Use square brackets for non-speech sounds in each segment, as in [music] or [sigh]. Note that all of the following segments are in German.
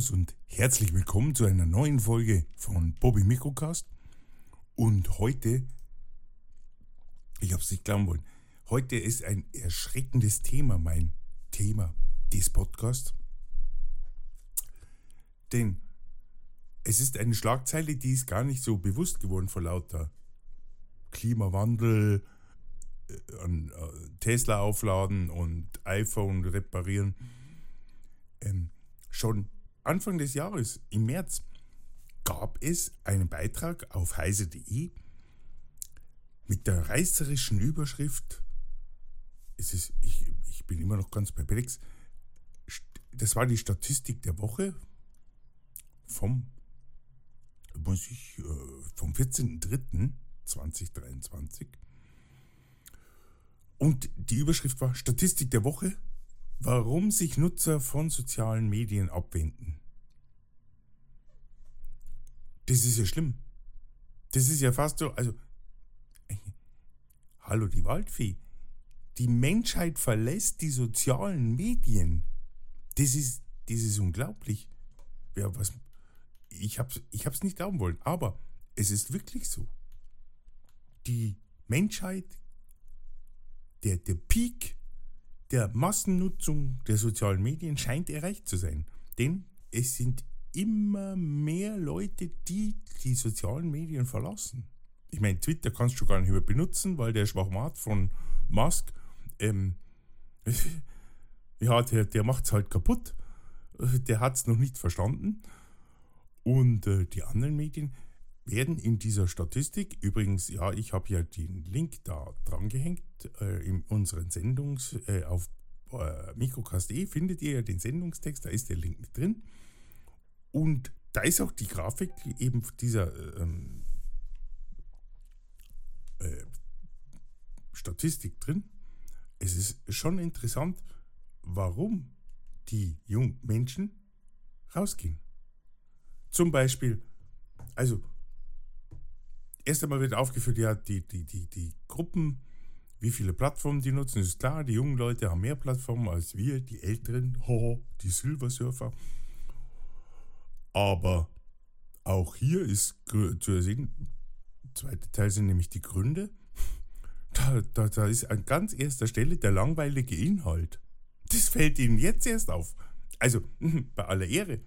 Servus und herzlich willkommen zu einer neuen Folge von Bobby Mikrocast. Und heute, ich hab's nicht glauben wollen, heute ist ein erschreckendes Thema, mein Thema des Podcasts. Denn es ist eine Schlagzeile, die ist gar nicht so bewusst geworden vor lauter Klimawandel, äh, äh, Tesla aufladen und iPhone reparieren. Ähm, Schon Anfang des Jahres, im März, gab es einen Beitrag auf heise.de mit der reißerischen Überschrift, es ist, ich, ich bin immer noch ganz perplex, das war die Statistik der Woche vom, muss ich, äh, vom 14.03.2023. Und die Überschrift war Statistik der Woche Warum sich Nutzer von sozialen Medien abwenden. Das ist ja schlimm. Das ist ja fast so, also, hallo die Waldfee. Die Menschheit verlässt die sozialen Medien. Das ist, das ist unglaublich. Ja, was, ich habe es ich hab's nicht glauben wollen, aber es ist wirklich so. Die Menschheit, der, der Peak der Massennutzung der sozialen Medien scheint erreicht zu sein. Denn es sind immer mehr Leute, die die sozialen Medien verlassen. Ich meine, Twitter kannst du gar nicht mehr benutzen, weil der Schwachmat von Musk, ähm, [laughs] ja, der, der macht es halt kaputt. Der hat es noch nicht verstanden. Und äh, die anderen Medien werden in dieser Statistik, übrigens, ja, ich habe ja den Link da dran gehängt, äh, in unseren Sendungs, äh, auf äh, mikrocast.de findet ihr ja den Sendungstext, da ist der Link mit drin. Und da ist auch die Grafik eben dieser ähm, äh, Statistik drin. Es ist schon interessant, warum die jungen Menschen rausgehen. Zum Beispiel, also erst einmal wird aufgeführt, ja, die, die, die, die Gruppen, wie viele Plattformen die nutzen, ist klar, die jungen Leute haben mehr Plattformen als wir, die Älteren, ho, die Silversurfer. Aber auch hier ist zu sehen, zweite Teil sind nämlich die Gründe. Da, da, da ist an ganz erster Stelle der langweilige Inhalt. Das fällt Ihnen jetzt erst auf. Also, [laughs] bei aller Ehre,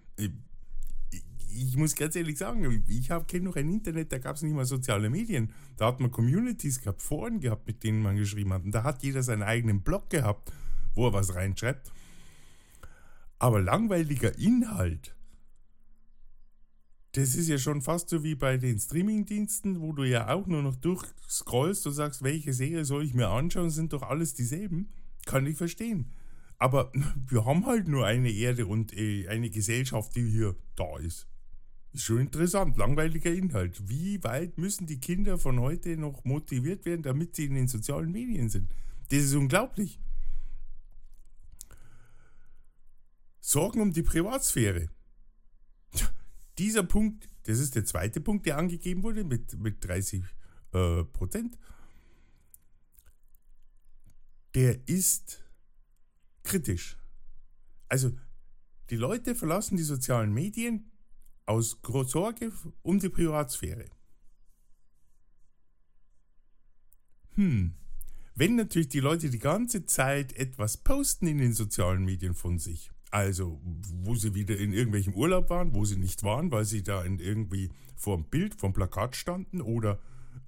ich muss ganz ehrlich sagen, ich kenne noch ein Internet, da gab es nicht mal soziale Medien. Da hat man Communities gehabt, Foren gehabt, mit denen man geschrieben hat. Und da hat jeder seinen eigenen Blog gehabt, wo er was reinschreibt. Aber langweiliger Inhalt, das ist ja schon fast so wie bei den Streamingdiensten, wo du ja auch nur noch durchscrollst und sagst, welche Serie soll ich mir anschauen, sind doch alles dieselben. Kann ich verstehen. Aber [laughs] wir haben halt nur eine Erde und äh, eine Gesellschaft, die hier da ist. Ist schon interessant, langweiliger Inhalt. Wie weit müssen die Kinder von heute noch motiviert werden, damit sie in den sozialen Medien sind? Das ist unglaublich. Sorgen um die Privatsphäre. Dieser Punkt, das ist der zweite Punkt, der angegeben wurde mit, mit 30 äh, Prozent. Der ist kritisch. Also die Leute verlassen die sozialen Medien, aus Sorge um die Privatsphäre. Hm, wenn natürlich die Leute die ganze Zeit etwas posten in den sozialen Medien von sich, also wo sie wieder in irgendwelchem Urlaub waren, wo sie nicht waren, weil sie da in irgendwie vor dem Bild, vom Plakat standen oder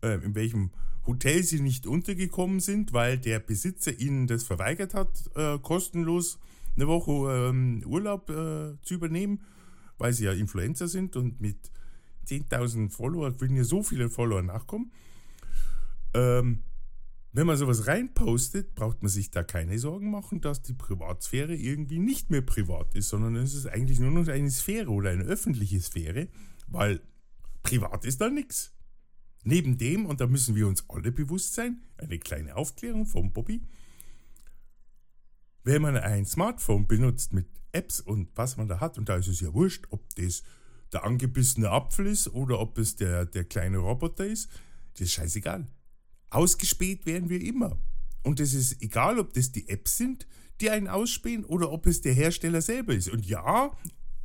äh, in welchem Hotel sie nicht untergekommen sind, weil der Besitzer ihnen das verweigert hat, äh, kostenlos eine Woche ähm, Urlaub äh, zu übernehmen weil sie ja Influencer sind und mit 10.000 Follower würden ja so viele Follower nachkommen. Ähm, wenn man sowas reinpostet, braucht man sich da keine Sorgen machen, dass die Privatsphäre irgendwie nicht mehr privat ist, sondern es ist eigentlich nur noch eine Sphäre oder eine öffentliche Sphäre, weil privat ist da nichts. Neben dem, und da müssen wir uns alle bewusst sein, eine kleine Aufklärung vom Bobby, wenn man ein Smartphone benutzt mit Apps und was man da hat, und da ist es ja wurscht, ob das der angebissene Apfel ist oder ob es der, der kleine Roboter ist, das ist scheißegal. Ausgespäht werden wir immer. Und es ist egal, ob das die Apps sind, die einen ausspähen oder ob es der Hersteller selber ist. Und ja,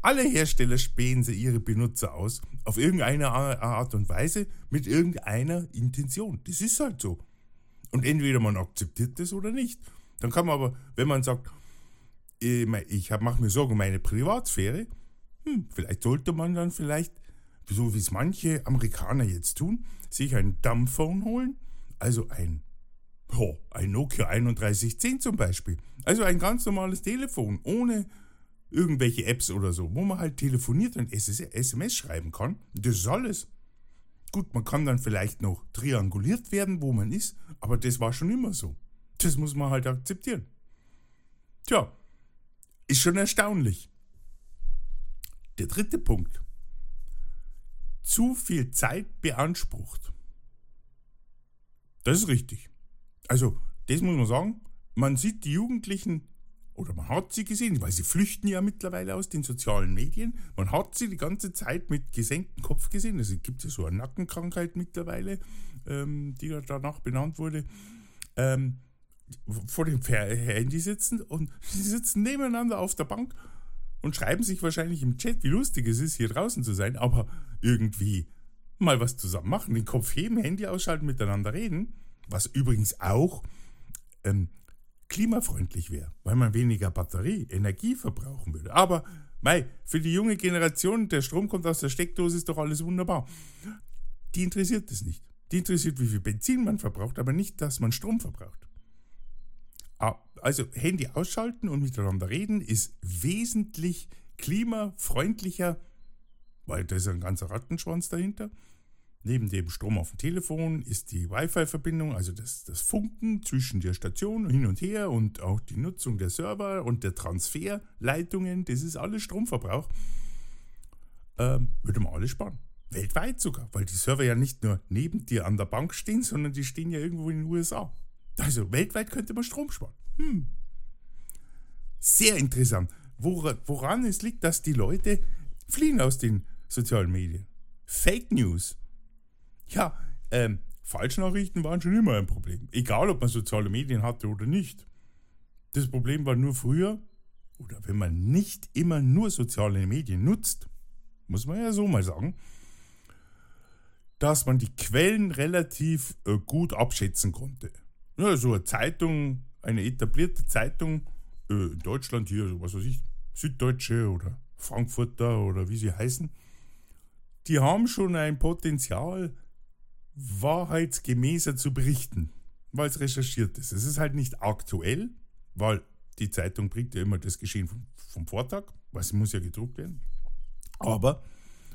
alle Hersteller spähen sie ihre Benutzer aus, auf irgendeine Art und Weise, mit irgendeiner Intention. Das ist halt so. Und entweder man akzeptiert das oder nicht. Dann kann man aber, wenn man sagt, ich mache mir Sorgen um meine Privatsphäre, hm, vielleicht sollte man dann vielleicht, so wie es manche Amerikaner jetzt tun, sich ein Dumbphone holen, also ein, oh, ein Nokia 3110 zum Beispiel. Also ein ganz normales Telefon ohne irgendwelche Apps oder so, wo man halt telefoniert und SMS schreiben kann. Das ist alles. Gut, man kann dann vielleicht noch trianguliert werden, wo man ist, aber das war schon immer so. Das muss man halt akzeptieren. Tja, ist schon erstaunlich. Der dritte Punkt. Zu viel Zeit beansprucht. Das ist richtig. Also, das muss man sagen. Man sieht die Jugendlichen oder man hat sie gesehen, weil sie flüchten ja mittlerweile aus den sozialen Medien. Man hat sie die ganze Zeit mit gesenktem Kopf gesehen. Also es gibt ja so eine Nackenkrankheit mittlerweile, ähm, die danach benannt wurde. Ähm, vor dem Handy sitzen und [laughs] sie sitzen nebeneinander auf der Bank und schreiben sich wahrscheinlich im Chat, wie lustig es ist, hier draußen zu sein, aber irgendwie mal was zusammen machen, den Kopf heben, Handy ausschalten, miteinander reden, was übrigens auch ähm, klimafreundlich wäre, weil man weniger Batterie, Energie verbrauchen würde. Aber mei, für die junge Generation, der Strom kommt aus der Steckdose, ist doch alles wunderbar. Die interessiert es nicht. Die interessiert, wie viel Benzin man verbraucht, aber nicht, dass man Strom verbraucht. Ah, also Handy ausschalten und miteinander reden ist wesentlich klimafreundlicher, weil da ist ein ganzer Rattenschwanz dahinter. Neben dem Strom auf dem Telefon ist die Wi-Fi-Verbindung, also das, das Funken zwischen der Station hin und her und auch die Nutzung der Server und der Transferleitungen, das ist alles Stromverbrauch. Ähm, würde man alles sparen. Weltweit sogar, weil die Server ja nicht nur neben dir an der Bank stehen, [laughs] sondern die stehen ja irgendwo in den USA. Also weltweit könnte man Strom sparen. Hm. Sehr interessant. Woran, es liegt, dass die Leute fliehen aus den sozialen Medien. Fake News ja, ähm, Falschnachrichten waren schon immer ein Problem. Egal, ob man soziale Medien hatte oder nicht. Das Problem war nur früher, oder wenn man nicht immer nur soziale Medien nutzt, muss man ja so mal sagen, dass man die Quellen relativ äh, gut abschätzen konnte. Ja, so eine Zeitung, eine etablierte Zeitung äh, in Deutschland hier, was weiß ich, Süddeutsche oder Frankfurter oder wie sie heißen, die haben schon ein Potenzial, wahrheitsgemäßer zu berichten, weil es recherchiert ist. Es ist halt nicht aktuell, weil die Zeitung bringt ja immer das Geschehen vom, vom Vortag, weil es muss ja gedruckt werden. Aber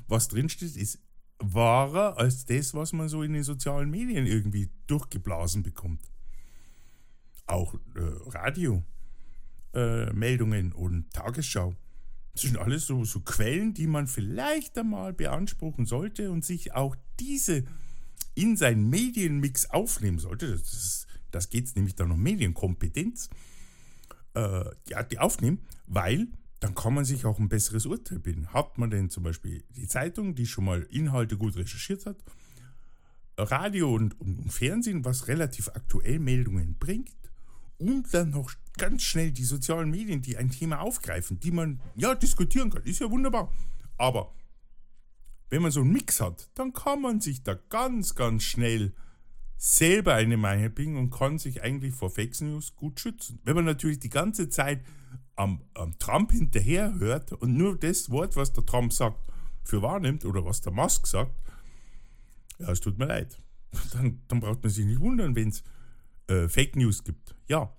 was drinsteht, ist wahrer als das, was man so in den sozialen Medien irgendwie durchgeblasen bekommt. Auch äh, Radiomeldungen äh, und Tagesschau. Das sind alles so, so Quellen, die man vielleicht einmal beanspruchen sollte und sich auch diese in seinen Medienmix aufnehmen sollte, das, ist, das geht nämlich dann um Medienkompetenz, äh, ja, die aufnehmen, weil dann kann man sich auch ein besseres Urteil bilden. Hat man denn zum Beispiel die Zeitung, die schon mal Inhalte gut recherchiert hat, Radio und, und Fernsehen, was relativ aktuell Meldungen bringt, und dann noch ganz schnell die sozialen Medien, die ein Thema aufgreifen, die man ja diskutieren kann, ist ja wunderbar. Aber wenn man so einen Mix hat, dann kann man sich da ganz, ganz schnell selber eine Meinung bringen und kann sich eigentlich vor Fake News gut schützen. Wenn man natürlich die ganze Zeit am, am Trump hinterher hört und nur das Wort, was der Trump sagt, für wahrnimmt oder was der Musk sagt, ja, es tut mir leid. [laughs] Dann, dann braucht man sich nicht wundern, wenn es äh, Fake News gibt. Ja,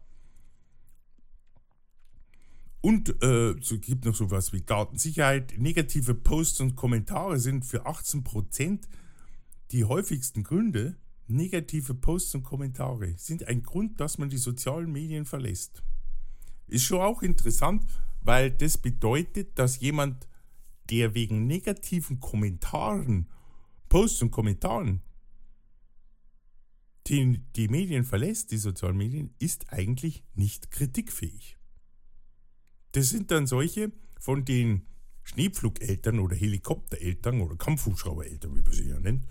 und äh, es gibt noch sowas wie Datensicherheit. Negative Posts und Kommentare sind für 18% die häufigsten Gründe. Negative Posts und Kommentare sind ein Grund, dass man die sozialen Medien verlässt. Ist schon auch interessant, weil das bedeutet, dass jemand, der wegen negativen Kommentaren, Posts und Kommentaren die, die Medien verlässt, die sozialen Medien, ist eigentlich nicht kritikfähig. Das sind dann solche von den Schneepflugeltern oder Helikoptereltern oder Kampfhubschraubereltern, wie man sie ja nennt,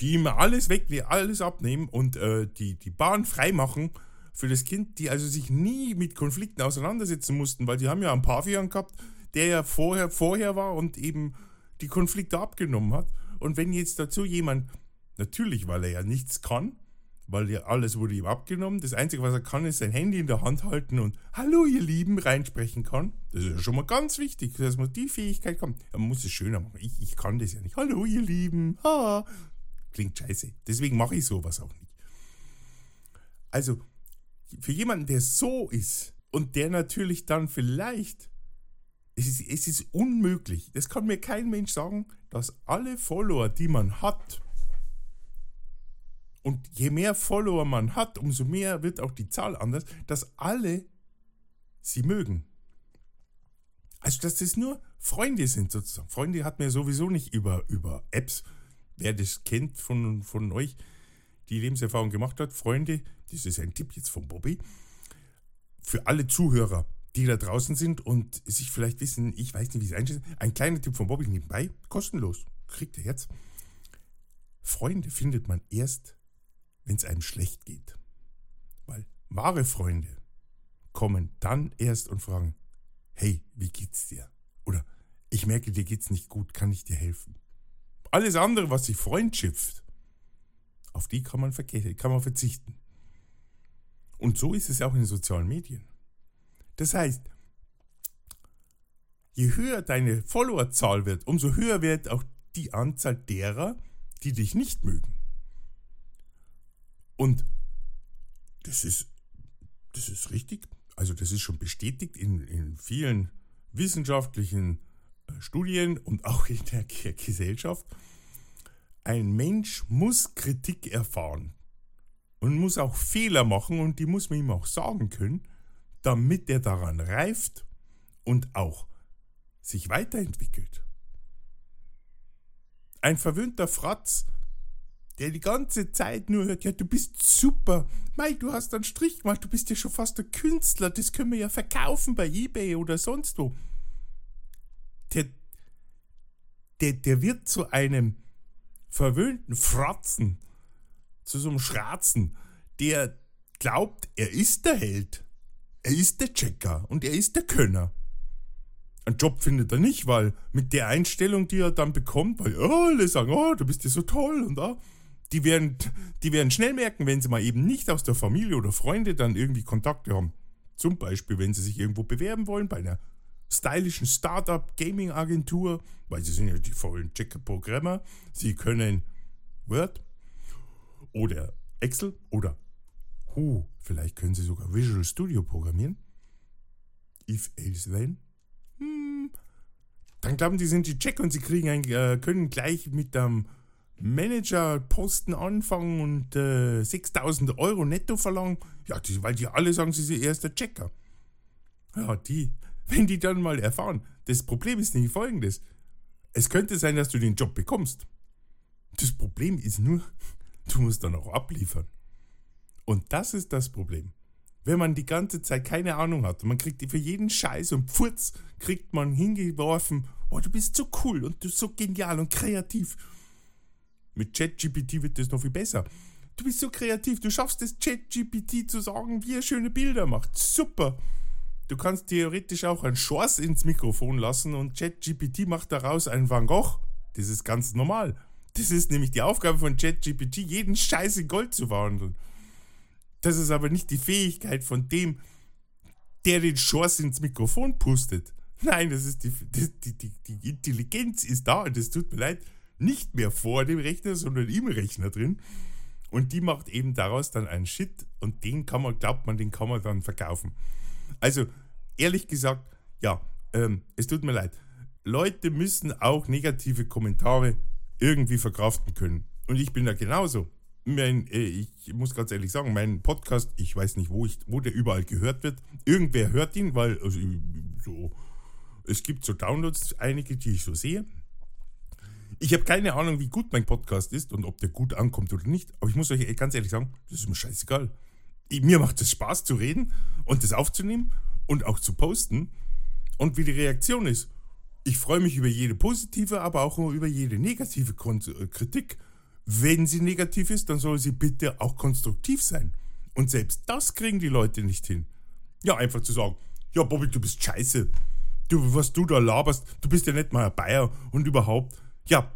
die immer alles weg, alles abnehmen und äh, die, die Bahn freimachen für das Kind, die also sich nie mit Konflikten auseinandersetzen mussten, weil die haben ja einen Pavian gehabt, der ja vorher, vorher war und eben die Konflikte abgenommen hat. Und wenn jetzt dazu jemand, natürlich, weil er ja nichts kann, weil ja alles wurde ihm abgenommen, das Einzige, was er kann, ist sein Handy in der Hand halten und Hallo, ihr Lieben, reinsprechen kann. Das ist ja schon mal ganz wichtig, dass man die Fähigkeit kommt. Man muss es schöner machen. Ich, ich kann das ja nicht. Hallo, ihr Lieben. Ha. Klingt scheiße. Deswegen mache ich sowas auch nicht. Also, für jemanden, der so ist und der natürlich dann vielleicht, es ist, es ist unmöglich, das kann mir kein Mensch sagen, dass alle Follower, die man hat, und je mehr Follower man hat, umso mehr wird auch die Zahl anders, dass alle sie mögen. Also, dass das nur Freunde sind sozusagen. Freunde hat man ja sowieso nicht über, über Apps. Wer das kennt von, von euch, die Lebenserfahrung gemacht hat, Freunde, das ist ein Tipp jetzt von Bobby, für alle Zuhörer, die da draußen sind und sich vielleicht wissen, ich weiß nicht, wie es einschätzen, ein kleiner Tipp von Bobby nebenbei, kostenlos, kriegt ihr jetzt. Freunde findet man erst, wenn es einem schlecht geht. Weil wahre Freunde kommen dann erst und fragen, hey, wie geht's dir? Oder ich merke, dir geht's nicht gut, kann ich dir helfen? Alles andere, was sich Freund schifft, auf die kann man, kann man verzichten. Und so ist es auch in den sozialen Medien. Das heißt, je höher deine Followerzahl wird, umso höher wird auch die Anzahl derer, die dich nicht mögen. Und das ist, das ist richtig. Also das ist schon bestätigt in, in vielen wissenschaftlichen äh, Studien und auch in der Gesellschaft. Ein Mensch muss Kritik erfahren und muss auch Fehler machen und die muss man ihm auch sagen können, damit er daran reift und auch sich weiterentwickelt. Ein verwöhnter Fratz, der die ganze Zeit nur hört, ja, du bist super, Mei, du hast einen Strich gemacht, du bist ja schon fast ein Künstler, das können wir ja verkaufen bei Ebay oder sonst wo. Der, der, der wird zu einem verwöhnten Fratzen, zu so einem Schratzen, der glaubt, er ist der Held. Er ist der Checker und er ist der Könner. Einen Job findet er nicht, weil mit der Einstellung, die er dann bekommt, weil oh, alle sagen, oh, du bist ja so toll und da, die werden, die werden schnell merken, wenn sie mal eben nicht aus der Familie oder Freunde dann irgendwie Kontakte haben. Zum Beispiel, wenn sie sich irgendwo bewerben wollen, bei einer stylischen Startup-Gaming-Agentur, weil sie sind ja die vollen Checker-Programmer. Sie können Word oder Excel oder huh, vielleicht können sie sogar Visual Studio programmieren. If, else, then. Hm. Dann glauben die, sind die Check und sie kriegen ein, äh, können gleich mit dem Manager-Posten anfangen und äh, 6000 Euro netto verlangen. Ja, die, weil die alle sagen, sie sind erster Checker. Ja, die, [laughs] wenn die dann mal erfahren, das Problem ist nicht folgendes. Es könnte sein, dass du den Job bekommst. Das Problem ist nur, [laughs] du musst dann auch abliefern. Und das ist das Problem. Wenn man die ganze Zeit keine Ahnung hat und man kriegt für jeden Scheiß und Pfurz kriegt man hingeworfen, oh, du bist so cool und du bist so genial und kreativ. Mit ChatGPT wird das noch viel besser. Du bist so kreativ, du schaffst es ChatGPT zu sagen, wie er schöne Bilder macht. Super. Du kannst theoretisch auch ein Schors ins Mikrofon lassen und ChatGPT macht daraus einen Van Gogh. Das ist ganz normal. Das ist nämlich die Aufgabe von ChatGPT, jeden Scheiß in Gold zu verhandeln. Das ist aber nicht die Fähigkeit von dem, der den Schors ins Mikrofon pustet. Nein, das ist die, die, die, die Intelligenz ist da und es tut mir leid, nicht mehr vor dem Rechner, sondern im Rechner drin. Und die macht eben daraus dann einen Shit und den kann man, glaubt man, den kann man dann verkaufen. Also, ehrlich gesagt, ja, ähm, es tut mir leid. Leute müssen auch negative Kommentare irgendwie verkraften können. Und ich bin da genauso. Mein, äh, ich muss ganz ehrlich sagen, mein Podcast, ich weiß nicht, wo, ich, wo der überall gehört wird. Irgendwer hört ihn, weil also, so, es gibt so Downloads, einige, die ich so sehe. Ich habe keine Ahnung, wie gut mein Podcast ist und ob der gut ankommt oder nicht. Aber ich muss euch ganz ehrlich sagen, das ist mir scheißegal mir macht es Spaß zu reden und das aufzunehmen und auch zu posten und wie die Reaktion ist. Ich freue mich über jede positive, aber auch über jede negative äh, Kritik. Wenn sie negativ ist, dann soll sie bitte auch konstruktiv sein. Und selbst das kriegen die Leute nicht hin. Ja, einfach zu sagen, ja, Bobby, du bist scheiße. Du, was du da laberst, du bist ja nicht mal ein Bayer und überhaupt. Ja,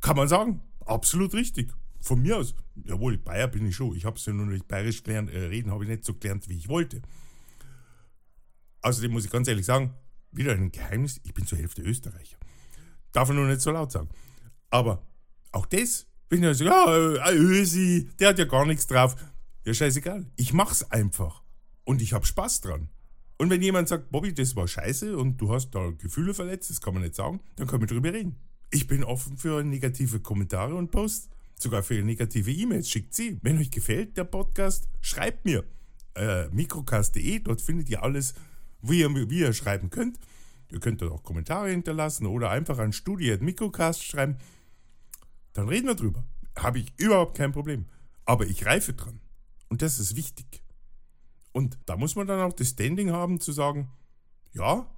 kann man sagen, absolut richtig. Von mir aus, jawohl, Bayer bin ich schon. Ich habe es ja nur nicht bayerisch gelernt, äh, reden habe ich nicht so gelernt, wie ich wollte. Außerdem muss ich ganz ehrlich sagen, wieder ein Geheimnis, ich bin zur Hälfte Österreicher. Darf man nur nicht so laut sagen. Aber auch das, wenn ich sage, ja, äh, Ösi, der hat ja gar nichts drauf. Ja, scheißegal. Ich mach's einfach. Und ich habe Spaß dran. Und wenn jemand sagt, Bobby, das war scheiße und du hast da Gefühle verletzt, das kann man nicht sagen, dann können wir drüber reden. Ich bin offen für negative Kommentare und Posts, sogar für negative E-Mails. Schickt sie. Wenn euch gefällt der Podcast, schreibt mir. Äh, mikrocast.de, dort findet ihr alles, wie ihr, wie ihr schreiben könnt. Ihr könnt dort auch Kommentare hinterlassen oder einfach an Mikrocast schreiben. Dann reden wir drüber. Habe ich überhaupt kein Problem. Aber ich reife dran. Und das ist wichtig. Und da muss man dann auch das Standing haben zu sagen, ja,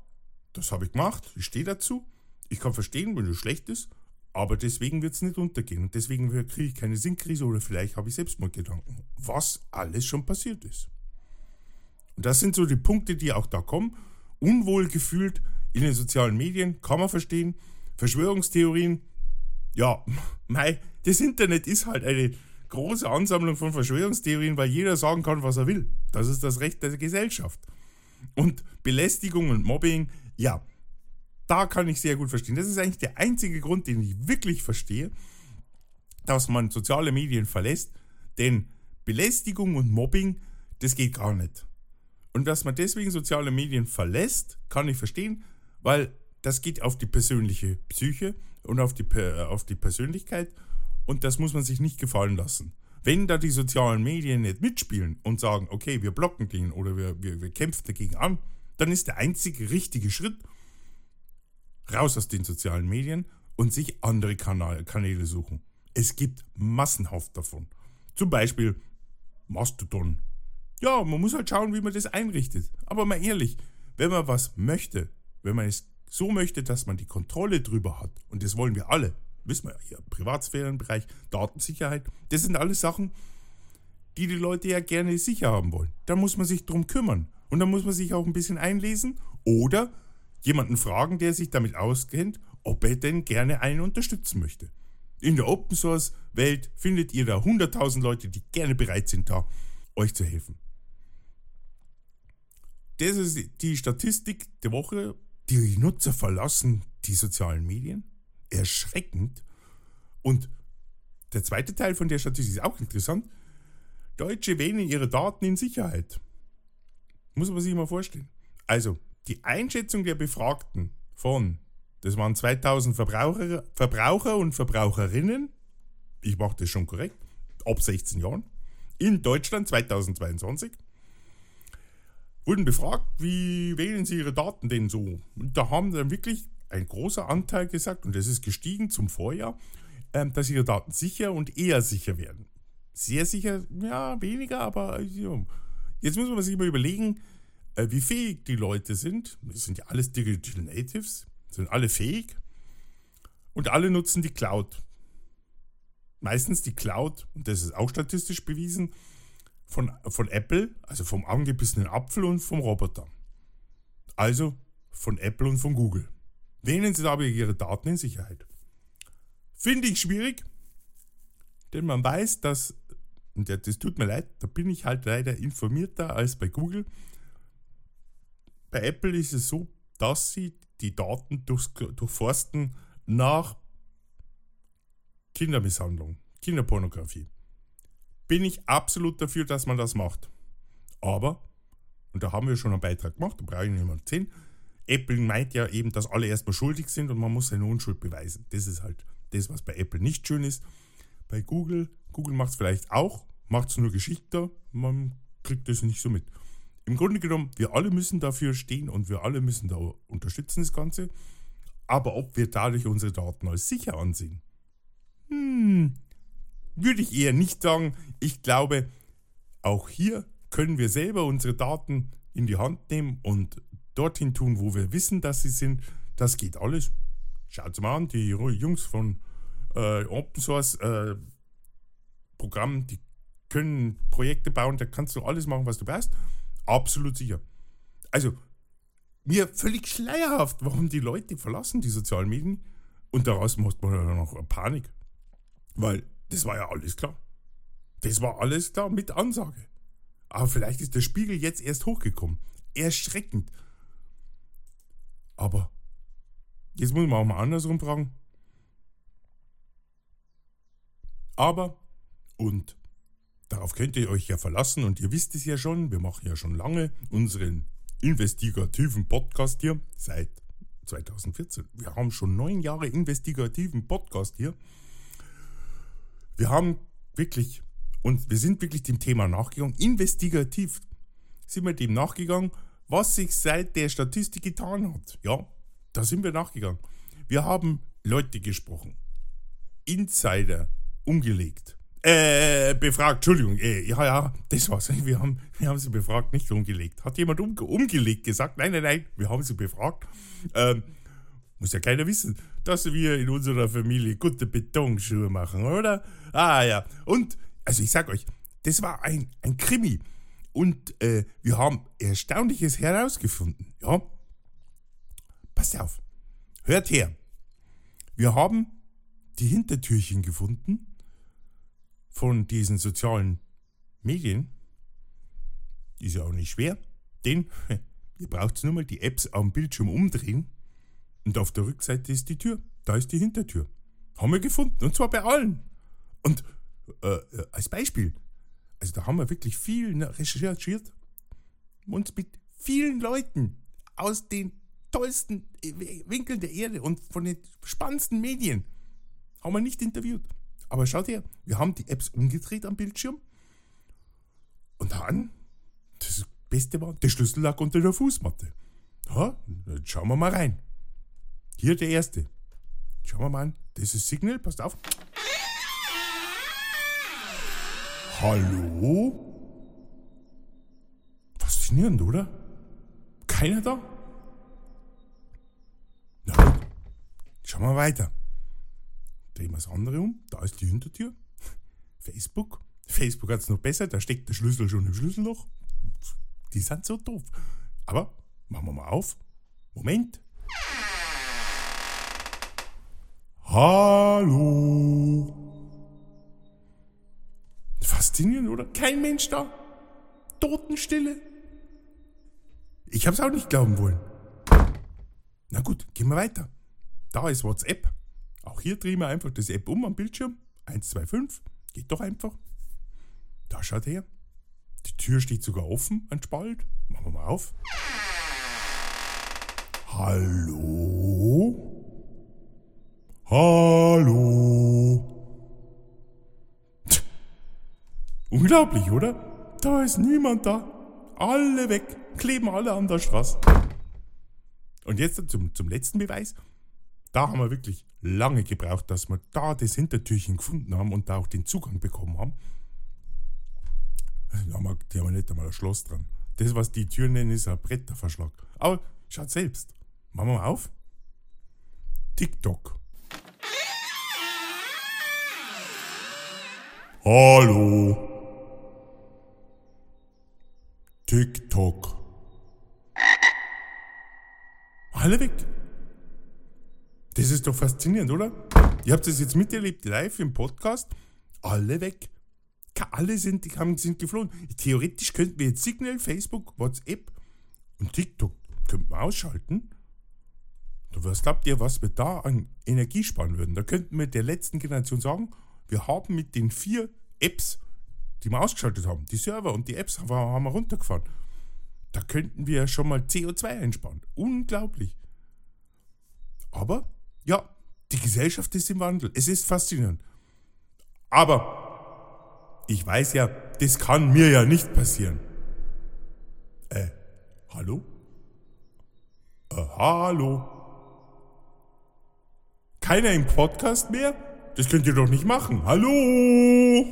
das habe ich gemacht, ich stehe dazu, ich kann verstehen, wenn es schlecht ist, aber deswegen wird es nicht untergehen und deswegen kriege ich keine Sinnkrise oder vielleicht habe ich Selbstmordgedanken, was alles schon passiert ist. Und das sind so die Punkte, die auch da kommen. Unwohl gefühlt in den sozialen Medien, kann man verstehen. Verschwörungstheorien, ja, [laughs] mei, das Internet ist halt eine große Ansammlung von Verschwörungstheorien, weil jeder sagen kann, was er will. Das ist das Recht der Gesellschaft. Und Belästigung und Mobbing, ja, da kann ich sehr gut verstehen. Das ist eigentlich der einzige Grund, den ich wirklich verstehe, dass man soziale Medien verlässt. Denn Belästigung und Mobbing, das geht gar nicht. Und dass man deswegen soziale Medien verlässt, kann ich verstehen, weil das geht auf die persönliche Psyche und auf die, auf die Persönlichkeit und das muss man sich nicht gefallen lassen. Wenn da die sozialen Medien nicht mitspielen und sagen, okay, wir blocken den oder wir, wir, wir kämpfen dagegen an, dann ist der einzige richtige Schritt raus aus den sozialen Medien und sich andere Kanäle suchen. Es gibt massenhaft davon. Zum Beispiel Mastodon. Ja, man muss halt schauen, wie man das einrichtet. Aber mal ehrlich, wenn man was möchte, wenn man es so möchte, dass man die Kontrolle drüber hat, und das wollen wir alle, wissen wir ja hier, Privatsphärenbereich, Datensicherheit, das sind alles Sachen, die die Leute ja gerne sicher haben wollen. Da muss man sich drum kümmern. Und da muss man sich auch ein bisschen einlesen oder jemanden fragen, der sich damit auskennt, ob er denn gerne einen unterstützen möchte. In der Open Source Welt findet ihr da 100.000 Leute, die gerne bereit sind, da euch zu helfen. Das ist die Statistik der Woche. Die Nutzer verlassen die sozialen Medien erschreckend. Und der zweite Teil von der Statistik ist auch interessant. Deutsche wählen ihre Daten in Sicherheit. Muss man sich mal vorstellen. Also, die Einschätzung der Befragten von, das waren 2000 Verbraucher, Verbraucher und Verbraucherinnen, ich mache das schon korrekt, ab 16 Jahren, in Deutschland 2022, wurden befragt, wie wählen sie ihre Daten denn so? Und da haben dann wirklich ein großer Anteil gesagt, und das ist gestiegen zum Vorjahr, ähm, dass ihre Daten sicher und eher sicher werden. Sehr sicher, ja, weniger, aber ja. jetzt muss man sich mal überlegen, äh, wie fähig die Leute sind. Das sind ja alles Digital Natives, sind alle fähig und alle nutzen die Cloud. Meistens die Cloud, und das ist auch statistisch bewiesen, von, von Apple, also vom angebissenen Apfel und vom Roboter. Also von Apple und von Google. Wählen Sie dabei Ihre Daten in Sicherheit. Finde ich schwierig, denn man weiß, dass, und das tut mir leid, da bin ich halt leider informierter als bei Google. Bei Apple ist es so, dass sie die Daten durchs, durchforsten nach Kindermisshandlung, Kinderpornografie. Bin ich absolut dafür, dass man das macht. Aber, und da haben wir schon einen Beitrag gemacht, da brauche ich nicht mehr 10, Apple meint ja eben, dass alle erstmal schuldig sind und man muss seine Unschuld beweisen. Das ist halt das, was bei Apple nicht schön ist. Bei Google, Google macht es vielleicht auch, macht es nur geschickter, man kriegt das nicht so mit. Im Grunde genommen, wir alle müssen dafür stehen und wir alle müssen da unterstützen, das Ganze. Aber ob wir dadurch unsere Daten als sicher ansehen, hm, würde ich eher nicht sagen. Ich glaube, auch hier können wir selber unsere Daten in die Hand nehmen und dorthin tun, wo wir wissen, dass sie sind. Das geht alles. Schaut mal an, die Jungs von äh, Open Source äh, Programm, die können Projekte bauen, da kannst du alles machen, was du brauchst. Absolut sicher. Also, mir völlig schleierhaft, warum die Leute verlassen die sozialen Medien. Und daraus macht man dann noch Panik. Weil das war ja alles klar. Das war alles klar mit Ansage. Aber vielleicht ist der Spiegel jetzt erst hochgekommen. Erschreckend. Aber jetzt muss man auch mal andersrum fragen. Aber, und darauf könnt ihr euch ja verlassen und ihr wisst es ja schon, wir machen ja schon lange unseren investigativen Podcast hier seit 2014. Wir haben schon neun Jahre investigativen Podcast hier. Wir haben wirklich, und wir sind wirklich dem Thema nachgegangen, investigativ sind wir dem nachgegangen, was sich seit der Statistik getan hat. Ja, da sind wir nachgegangen. Wir haben Leute gesprochen, Insider umgelegt, äh, befragt, Entschuldigung, äh, ja, ja, das war's. [laughs] Wir haben, wir haben sie befragt, nicht umgelegt. Hat jemand um, umgelegt gesagt? Nein, nein, nein, wir haben sie befragt. Ähm, muss ja keiner wissen, dass wir in unserer Familie gute Betonschuhe machen, oder? Ah ja. Und, also ich sag euch, das war ein, ein Krimi. Und äh, wir haben Erstaunliches herausgefunden. Ja. Passt auf. Hört her. Wir haben die Hintertürchen gefunden von diesen sozialen Medien. Ist ja auch nicht schwer, denn [laughs] ihr braucht nur mal die Apps am Bildschirm umdrehen und auf der Rückseite ist die Tür. Da ist die Hintertür. Haben wir gefunden. Und zwar bei allen. Und äh, äh als Beispiel, also da haben wir wirklich viel ne, recherchiert. Uns mit vielen Leuten aus den tollsten Winkeln der Erde und von den spannendsten Medien haben wir nicht interviewt. Aber schaut her, wir haben die Apps umgedreht am Bildschirm. Und dann, das Beste war, der Schlüssel lag unter der Fußmatte. Ja, dann schauen wir mal rein. Hier der erste. Schauen wir mal an. Das ist Signal, passt auf. Hallo? Faszinierend, oder? Keiner da? Na gut. Schauen wir weiter. Drehen wir das andere um. Da ist die Hintertür. [laughs] Facebook. Facebook hat es noch besser. Da steckt der Schlüssel schon im Schlüsselloch. Die sind so doof. Aber machen wir mal auf. Moment. Hallo. Faszinierend, oder? Kein Mensch da. Totenstille. Ich hab's auch nicht glauben wollen. Na gut, gehen wir weiter. Da ist WhatsApp. Auch hier drehen wir einfach das App um am Bildschirm. 125. Geht doch einfach. Da schaut her. Die Tür steht sogar offen, ein Spalt. Machen wir mal auf. Hallo? Hallo. Unglaublich, oder? Da ist niemand da. Alle weg, kleben alle an der Straße. Und jetzt zum, zum letzten Beweis. Da haben wir wirklich lange gebraucht, dass wir da das Hintertürchen gefunden haben und da auch den Zugang bekommen haben. Wir, die haben wir nicht einmal ein Schloss dran. Das, was die Türen nennen, ist ein Bretterverschlag. Aber schaut selbst. Machen wir mal auf. TikTok. Hallo. TikTok. Alle weg. Das ist doch faszinierend, oder? Ihr habt das jetzt miterlebt, live im Podcast. Alle weg. Alle sind, haben, sind geflohen. Theoretisch könnten wir jetzt Signal, Facebook, WhatsApp und TikTok könnten wir ausschalten. Was glaubt ihr, was wir da an Energie sparen würden? Da könnten wir der letzten Generation sagen, wir haben mit den vier Apps, die wir ausgeschaltet haben, die Server und die Apps haben wir runtergefahren. Da könnten wir schon mal CO2 einsparen. Unglaublich. Aber, ja, die Gesellschaft ist im Wandel. Es ist faszinierend. Aber, ich weiß ja, das kann mir ja nicht passieren. Äh, hallo? Äh, hallo? Keiner im Podcast mehr? Das könnt ihr doch nicht machen. Hallo?